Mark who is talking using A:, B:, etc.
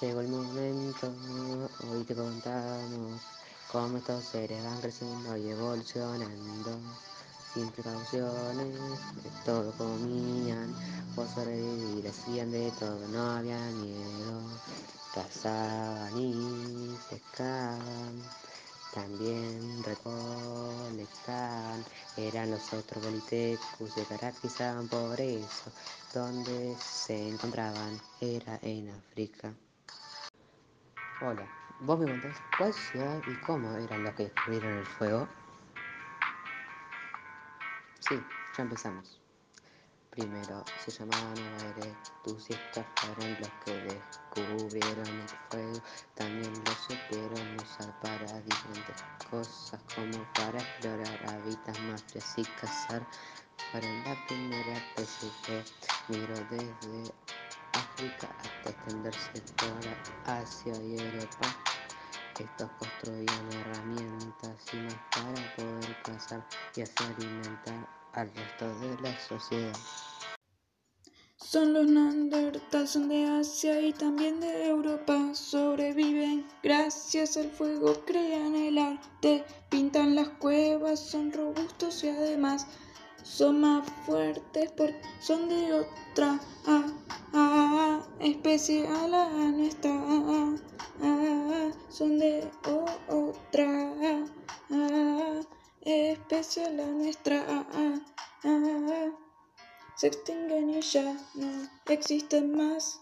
A: llegó el momento, hoy te contamos cómo estos seres van creciendo y evolucionando. Sin precauciones, de todo comían, por sobrevivir hacían de todo, no había miedo. Cazaban y pescaban, también recolectaban, eran los otros bolitecus, se caracterizaban por eso, donde se encontraban era en África. Hola, vos me contás cuál ciudad y cómo eran los que descubrieron el fuego. Sí, ya empezamos. Primero se llamaban Erectus y estos fueron los que descubrieron el fuego. También lo supieron usar para diferentes cosas, como para explorar hábitats más y cazar. Fueron la primera especie que miró desde África hasta extenderse por Asia y Europa. Estos construían herramientas y más para poder cazar y así alimentar al resto de la sociedad.
B: Son los Neandertals, son de Asia y también de Europa. Sobreviven gracias al fuego, crean el arte, pintan las cuevas, son robustos y además son más fuertes porque son de otra ah, ah, especie a la nuestra. Ah, ah, son de otra ah, especie la nuestra. Se extinguen y ya no existen más.